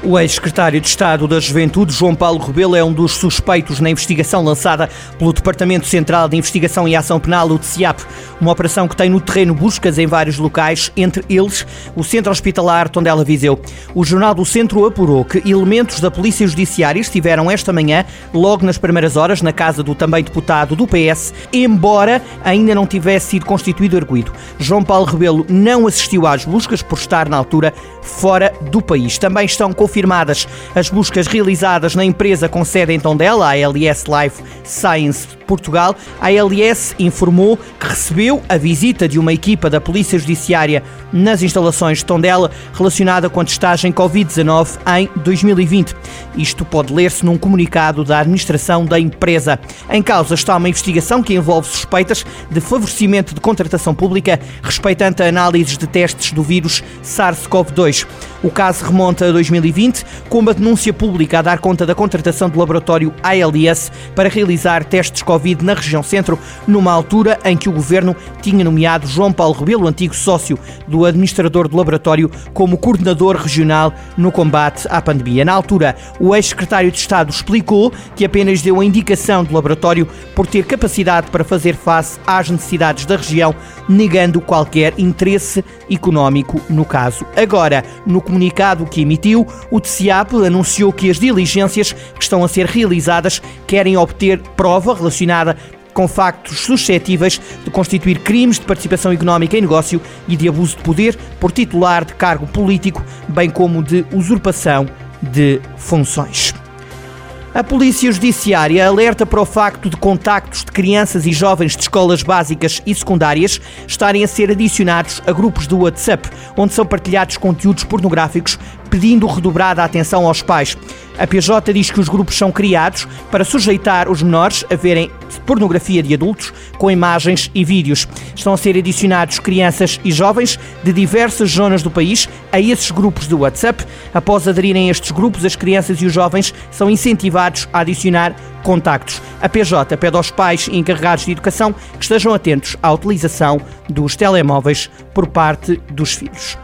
O ex-secretário de Estado da Juventude, João Paulo Rebelo, é um dos suspeitos na investigação lançada pelo Departamento Central de Investigação e Ação Penal, o TCIAP, uma operação que tem no terreno buscas em vários locais, entre eles o Centro Hospitalar Tondela Viseu. O Jornal do Centro apurou que elementos da Polícia Judiciária estiveram esta manhã, logo nas primeiras horas, na casa do também deputado do PS, embora ainda não tivesse sido constituído arguído. João Paulo Rebelo não assistiu às buscas por estar na altura fora do país. Também estão confirmados confirmadas as buscas realizadas na empresa com sede em Tondela, a LS Life Science Portugal. A LS informou que recebeu a visita de uma equipa da Polícia Judiciária nas instalações de Tondela relacionada com a testagem Covid-19 em 2020. Isto pode ler-se num comunicado da administração da empresa. Em causa está uma investigação que envolve suspeitas de favorecimento de contratação pública respeitante a análises de testes do vírus SARS-CoV-2. O caso remonta a 2020 2020, com uma denúncia pública a dar conta da contratação do laboratório ALS para realizar testes Covid na região centro, numa altura em que o governo tinha nomeado João Paulo Rebelo, antigo sócio do administrador do laboratório, como coordenador regional no combate à pandemia. Na altura, o ex-secretário de Estado explicou que apenas deu a indicação do laboratório por ter capacidade para fazer face às necessidades da região, negando qualquer interesse económico no caso. Agora, no comunicado que emitiu, o TCIAP anunciou que as diligências que estão a ser realizadas querem obter prova relacionada com factos suscetíveis de constituir crimes de participação económica em negócio e de abuso de poder por titular de cargo político, bem como de usurpação de funções. A Polícia Judiciária alerta para o facto de contactos de crianças e jovens de escolas básicas e secundárias estarem a ser adicionados a grupos do WhatsApp, onde são partilhados conteúdos pornográficos pedindo redobrada atenção aos pais. A PJ diz que os grupos são criados para sujeitar os menores a verem pornografia de adultos com imagens e vídeos. Estão a ser adicionados crianças e jovens de diversas zonas do país a esses grupos do WhatsApp. Após aderirem a estes grupos, as crianças e os jovens são incentivados a adicionar contactos. A PJ pede aos pais e encarregados de educação que estejam atentos à utilização dos telemóveis por parte dos filhos.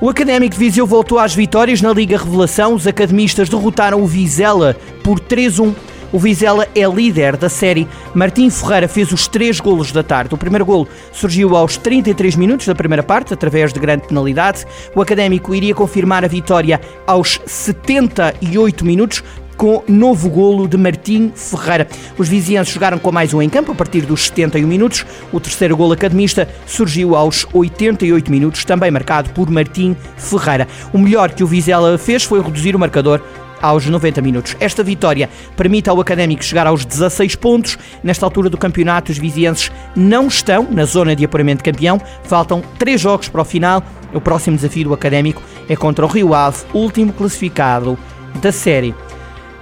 O Académico de Viseu voltou às vitórias na Liga Revelação. Os academistas derrotaram o Vizela por 3-1. O Vizela é líder da série. Martim Ferreira fez os três golos da tarde. O primeiro golo surgiu aos 33 minutos da primeira parte, através de grande penalidade. O Académico iria confirmar a vitória aos 78 minutos, com novo golo de Martim Ferreira. Os vizinhanços jogaram com mais um em campo a partir dos 71 minutos. O terceiro golo academista surgiu aos 88 minutos, também marcado por Martim Ferreira. O melhor que o Vizela fez foi reduzir o marcador aos 90 minutos. Esta vitória permite ao Académico chegar aos 16 pontos. Nesta altura do campeonato, os vizienses não estão na zona de apuramento de campeão. Faltam três jogos para o final. O próximo desafio do Académico é contra o Rio Ave, último classificado da série.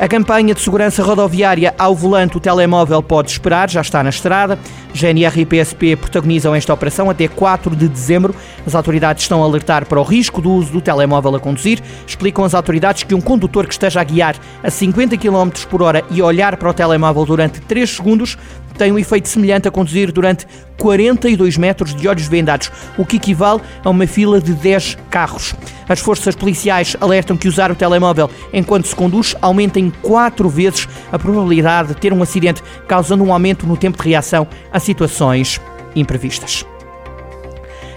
A campanha de segurança rodoviária ao volante, o telemóvel pode esperar, já está na estrada. GNR e PSP protagonizam esta operação até 4 de dezembro. As autoridades estão a alertar para o risco do uso do telemóvel a conduzir. Explicam as autoridades que um condutor que esteja a guiar a 50 km por hora e olhar para o telemóvel durante 3 segundos tem um efeito semelhante a conduzir durante 42 metros de olhos vendados, o que equivale a uma fila de 10 carros. As forças policiais alertam que usar o telemóvel enquanto se conduz aumenta em 4 vezes a probabilidade de ter um acidente, causando um aumento no tempo de reação a situações imprevistas.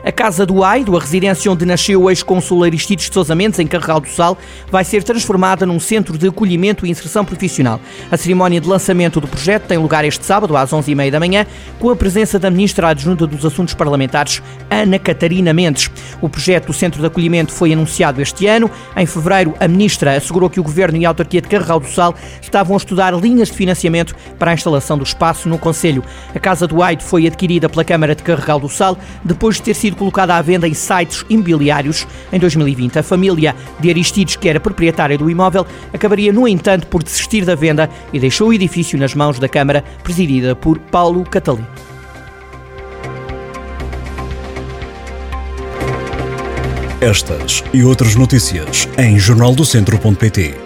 A Casa do Aido, a residência onde nasceu o ex-consul Aristides de Sousa Mendes, em Carregal do Sal, vai ser transformada num centro de acolhimento e inserção profissional. A cerimónia de lançamento do projeto tem lugar este sábado, às 11h30 da manhã, com a presença da Ministra Adjunta dos Assuntos Parlamentares, Ana Catarina Mendes. O projeto do Centro de Acolhimento foi anunciado este ano. Em fevereiro, a Ministra assegurou que o Governo e a autarquia de Carregal do Sal estavam a estudar linhas de financiamento para a instalação do espaço no Conselho. A Casa do Aido foi adquirida pela Câmara de Carregal do Sal depois de ter colocada à venda em sites imobiliários em 2020. A família de Aristides, que era proprietária do imóvel, acabaria, no entanto, por desistir da venda e deixou o edifício nas mãos da Câmara, presidida por Paulo Catalino. Estas e outras notícias em jornaldocentro.pt.